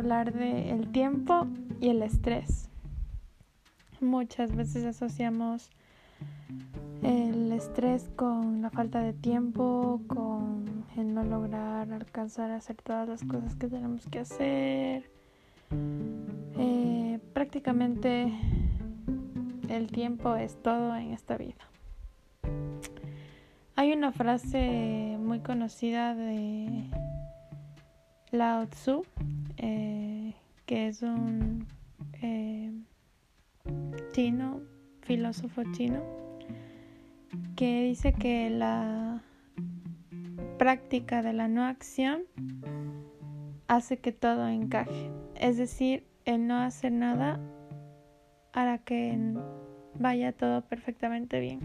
hablar de el tiempo y el estrés. Muchas veces asociamos el estrés con la falta de tiempo, con el no lograr alcanzar a hacer todas las cosas que tenemos que hacer. Eh, prácticamente el tiempo es todo en esta vida. Hay una frase muy conocida de Lao Tzu, eh, que es un eh, chino, filósofo chino, que dice que la práctica de la no acción hace que todo encaje. Es decir, el no hacer nada hará que vaya todo perfectamente bien.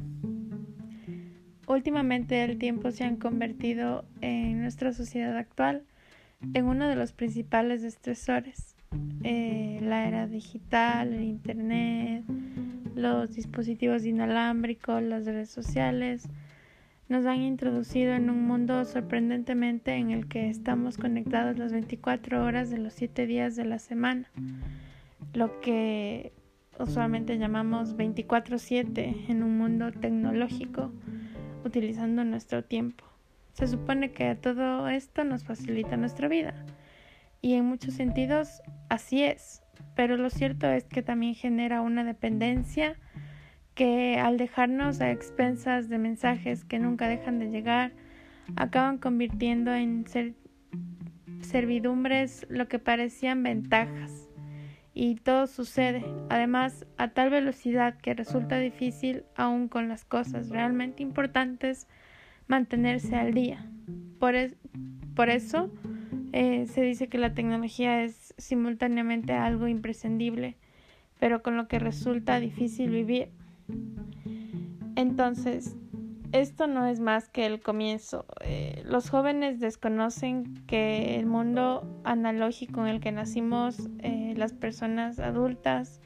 Últimamente el tiempo se ha convertido en nuestra sociedad actual en uno de los principales estresores. Eh, la era digital, el Internet, los dispositivos inalámbricos, las redes sociales, nos han introducido en un mundo sorprendentemente en el que estamos conectados las 24 horas de los 7 días de la semana, lo que usualmente llamamos 24/7 en un mundo tecnológico, utilizando nuestro tiempo. Se supone que todo esto nos facilita nuestra vida. Y en muchos sentidos así es. Pero lo cierto es que también genera una dependencia que al dejarnos a expensas de mensajes que nunca dejan de llegar, acaban convirtiendo en servidumbres lo que parecían ventajas. Y todo sucede, además, a tal velocidad que resulta difícil, aún con las cosas realmente importantes, mantenerse al día. Por, por eso eh, se dice que la tecnología es simultáneamente algo imprescindible, pero con lo que resulta difícil vivir. Entonces, esto no es más que el comienzo. Eh, los jóvenes desconocen que el mundo analógico en el que nacimos, eh, las personas adultas,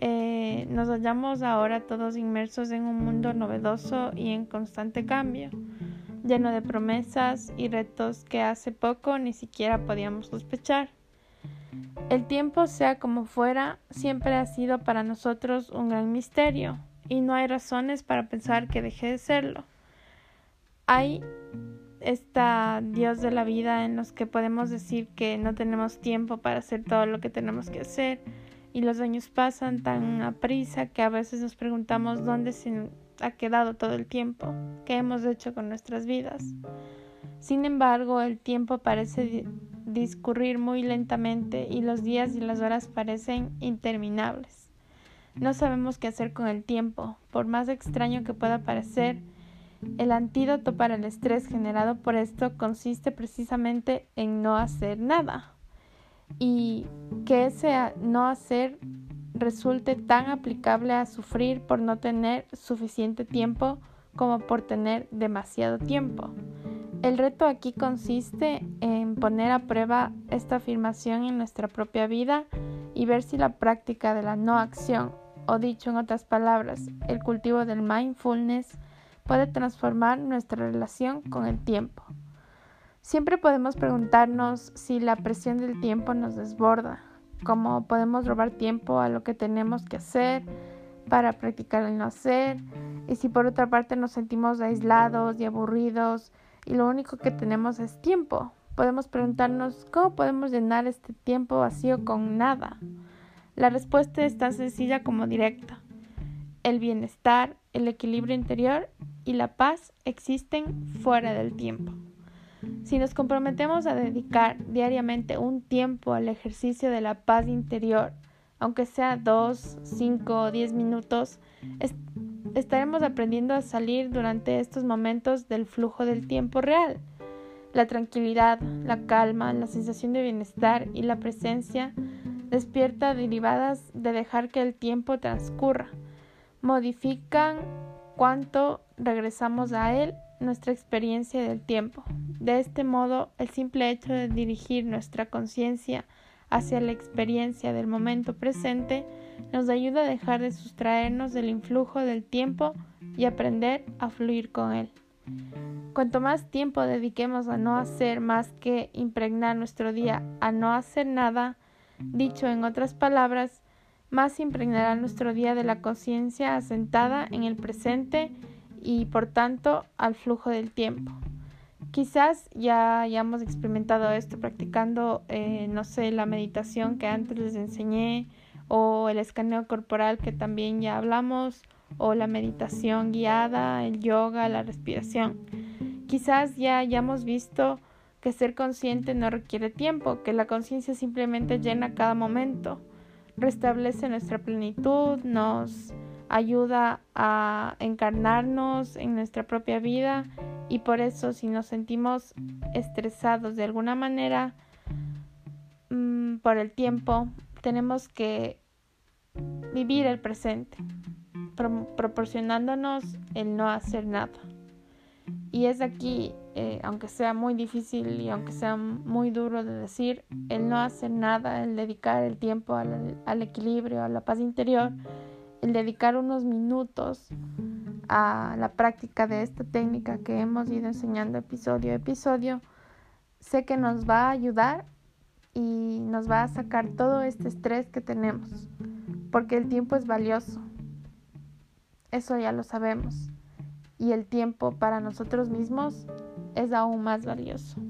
eh, nos hallamos ahora todos inmersos en un mundo novedoso y en constante cambio, lleno de promesas y retos que hace poco ni siquiera podíamos sospechar. El tiempo, sea como fuera, siempre ha sido para nosotros un gran misterio y no hay razones para pensar que deje de serlo. Hay esta Dios de la vida en los que podemos decir que no tenemos tiempo para hacer todo lo que tenemos que hacer, y los años pasan tan a prisa que a veces nos preguntamos dónde se ha quedado todo el tiempo, qué hemos hecho con nuestras vidas. Sin embargo, el tiempo parece discurrir muy lentamente y los días y las horas parecen interminables. No sabemos qué hacer con el tiempo, por más extraño que pueda parecer. El antídoto para el estrés generado por esto consiste precisamente en no hacer nada y que ese no hacer resulte tan aplicable a sufrir por no tener suficiente tiempo como por tener demasiado tiempo. El reto aquí consiste en poner a prueba esta afirmación en nuestra propia vida y ver si la práctica de la no acción, o dicho en otras palabras, el cultivo del mindfulness, puede transformar nuestra relación con el tiempo. Siempre podemos preguntarnos si la presión del tiempo nos desborda, cómo podemos robar tiempo a lo que tenemos que hacer para practicar el no hacer, y si por otra parte nos sentimos aislados y aburridos y lo único que tenemos es tiempo. Podemos preguntarnos cómo podemos llenar este tiempo vacío con nada. La respuesta es tan sencilla como directa. El bienestar, el equilibrio interior y la paz existen fuera del tiempo. Si nos comprometemos a dedicar diariamente un tiempo al ejercicio de la paz interior, aunque sea dos, cinco o diez minutos, estaremos aprendiendo a salir durante estos momentos del flujo del tiempo real. La tranquilidad, la calma, la sensación de bienestar y la presencia despierta derivadas de dejar que el tiempo transcurra. Modifican cuánto regresamos a él nuestra experiencia del tiempo. De este modo, el simple hecho de dirigir nuestra conciencia hacia la experiencia del momento presente nos ayuda a dejar de sustraernos del influjo del tiempo y aprender a fluir con él. Cuanto más tiempo dediquemos a no hacer más que impregnar nuestro día a no hacer nada, dicho en otras palabras, más impregnará nuestro día de la conciencia asentada en el presente y por tanto al flujo del tiempo. Quizás ya hayamos experimentado esto practicando, eh, no sé, la meditación que antes les enseñé o el escaneo corporal que también ya hablamos o la meditación guiada, el yoga, la respiración. Quizás ya hayamos visto que ser consciente no requiere tiempo, que la conciencia simplemente llena cada momento, restablece nuestra plenitud, nos ayuda a encarnarnos en nuestra propia vida y por eso si nos sentimos estresados de alguna manera mm, por el tiempo, tenemos que vivir el presente, proporcionándonos el no hacer nada. Y es aquí, eh, aunque sea muy difícil y aunque sea muy duro de decir, el no hacer nada, el dedicar el tiempo al equilibrio, a la paz interior, el dedicar unos minutos a la práctica de esta técnica que hemos ido enseñando episodio a episodio, sé que nos va a ayudar y nos va a sacar todo este estrés que tenemos, porque el tiempo es valioso. Eso ya lo sabemos. Y el tiempo para nosotros mismos es aún más valioso.